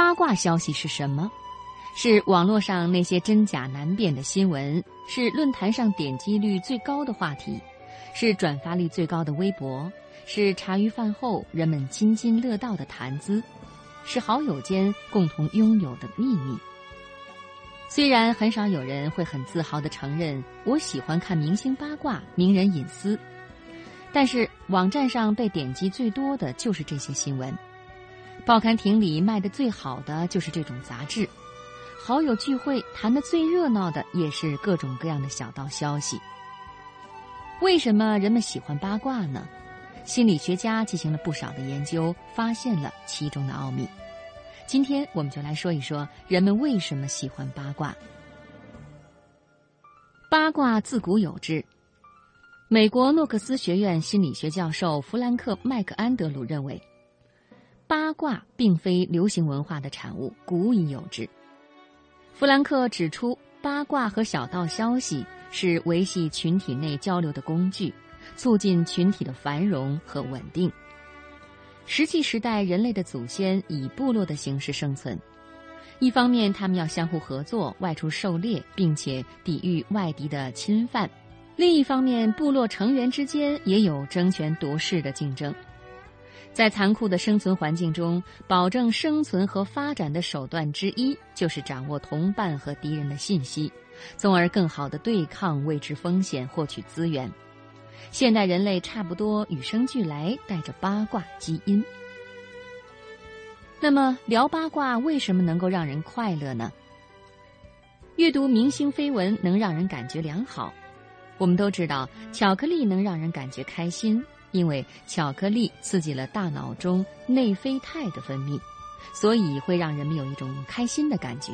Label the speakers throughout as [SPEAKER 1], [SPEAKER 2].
[SPEAKER 1] 八卦消息是什么？是网络上那些真假难辨的新闻，是论坛上点击率最高的话题，是转发率最高的微博，是茶余饭后人们津津乐道的谈资，是好友间共同拥有的秘密。虽然很少有人会很自豪地承认我喜欢看明星八卦、名人隐私，但是网站上被点击最多的就是这些新闻，报刊亭里卖的最好的就是这种杂志。好友聚会谈的最热闹的也是各种各样的小道消息。为什么人们喜欢八卦呢？心理学家进行了不少的研究，发现了其中的奥秘。今天我们就来说一说人们为什么喜欢八卦。八卦自古有之。美国诺克斯学院心理学教授弗兰克·麦克安德鲁认为，八卦并非流行文化的产物，古已有之。弗兰克指出，八卦和小道消息是维系群体内交流的工具，促进群体的繁荣和稳定。石器时代，人类的祖先以部落的形式生存，一方面他们要相互合作，外出狩猎，并且抵御外敌的侵犯；另一方面，部落成员之间也有争权夺势的竞争。在残酷的生存环境中，保证生存和发展的手段之一，就是掌握同伴和敌人的信息，从而更好的对抗未知风险，获取资源。现代人类差不多与生俱来带着八卦基因。那么，聊八卦为什么能够让人快乐呢？阅读明星绯闻能让人感觉良好。我们都知道，巧克力能让人感觉开心。因为巧克力刺激了大脑中内啡肽的分泌，所以会让人们有一种开心的感觉。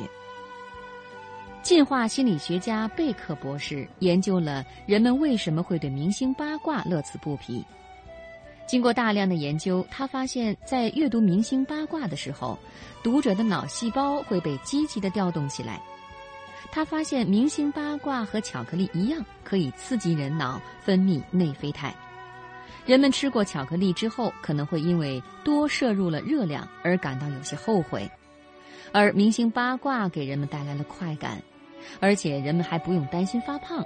[SPEAKER 1] 进化心理学家贝克博士研究了人们为什么会对明星八卦乐此不疲。经过大量的研究，他发现，在阅读明星八卦的时候，读者的脑细胞会被积极的调动起来。他发现，明星八卦和巧克力一样，可以刺激人脑分泌内啡肽。人们吃过巧克力之后，可能会因为多摄入了热量而感到有些后悔，而明星八卦给人们带来了快感，而且人们还不用担心发胖，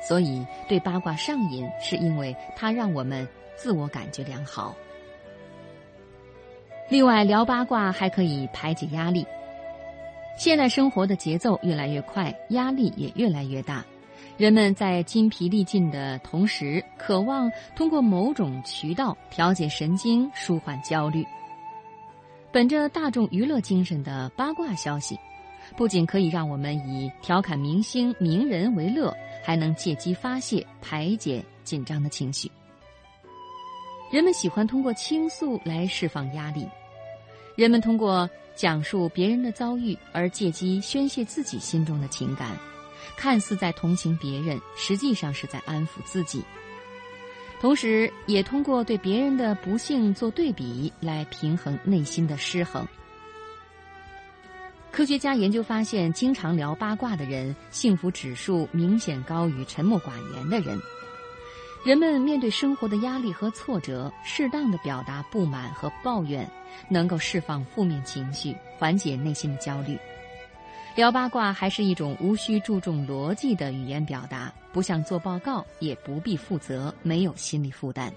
[SPEAKER 1] 所以对八卦上瘾，是因为它让我们自我感觉良好。另外，聊八卦还可以排解压力。现代生活的节奏越来越快，压力也越来越大。人们在筋疲力尽的同时，渴望通过某种渠道调节神经、舒缓焦虑。本着大众娱乐精神的八卦消息，不仅可以让我们以调侃明星、名人为乐，还能借机发泄、排解紧张的情绪。人们喜欢通过倾诉来释放压力，人们通过讲述别人的遭遇而借机宣泄自己心中的情感。看似在同情别人，实际上是在安抚自己，同时也通过对别人的不幸做对比来平衡内心的失衡。科学家研究发现，经常聊八卦的人，幸福指数明显高于沉默寡言的人。人们面对生活的压力和挫折，适当的表达不满和抱怨，能够释放负面情绪，缓解内心的焦虑。聊八卦还是一种无需注重逻辑的语言表达，不像做报告，也不必负责，没有心理负担。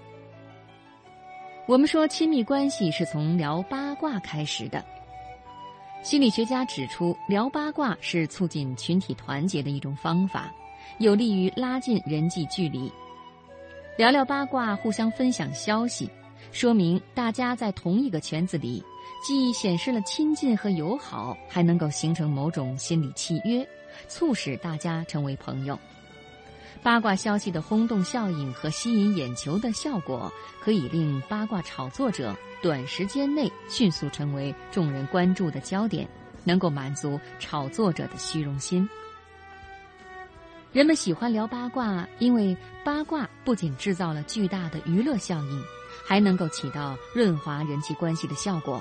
[SPEAKER 1] 我们说亲密关系是从聊八卦开始的。心理学家指出，聊八卦是促进群体团结的一种方法，有利于拉近人际距离。聊聊八卦，互相分享消息，说明大家在同一个圈子里。既显示了亲近和友好，还能够形成某种心理契约，促使大家成为朋友。八卦消息的轰动效应和吸引眼球的效果，可以令八卦炒作者短时间内迅速成为众人关注的焦点，能够满足炒作者的虚荣心。人们喜欢聊八卦，因为八卦不仅制造了巨大的娱乐效应，还能够起到润滑人际关系的效果。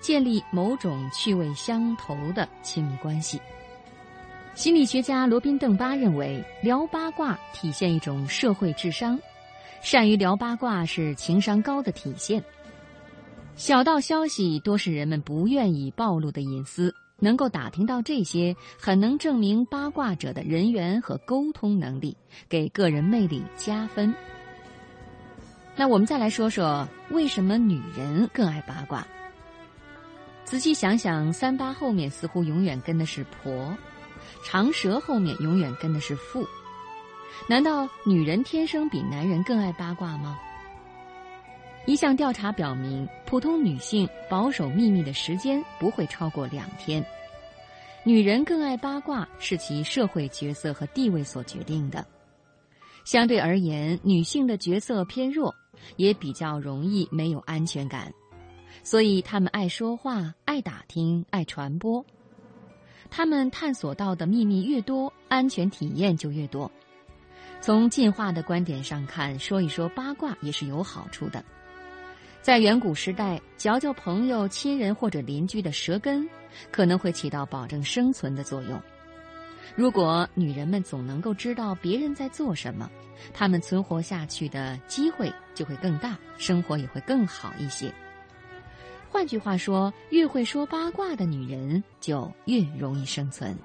[SPEAKER 1] 建立某种趣味相投的亲密关系。心理学家罗宾·邓巴认为，聊八卦体现一种社会智商，善于聊八卦是情商高的体现。小道消息多是人们不愿意暴露的隐私，能够打听到这些，很能证明八卦者的人缘和沟通能力，给个人魅力加分。那我们再来说说，为什么女人更爱八卦？仔细想想，三八后面似乎永远跟的是婆，长舌后面永远跟的是妇。难道女人天生比男人更爱八卦吗？一项调查表明，普通女性保守秘密的时间不会超过两天。女人更爱八卦是其社会角色和地位所决定的。相对而言，女性的角色偏弱，也比较容易没有安全感。所以，他们爱说话、爱打听、爱传播。他们探索到的秘密越多，安全体验就越多。从进化的观点上看，说一说八卦也是有好处的。在远古时代，嚼嚼朋友、亲人或者邻居的舌根，可能会起到保证生存的作用。如果女人们总能够知道别人在做什么，她们存活下去的机会就会更大，生活也会更好一些。换句话说，越会说八卦的女人就越容易生存。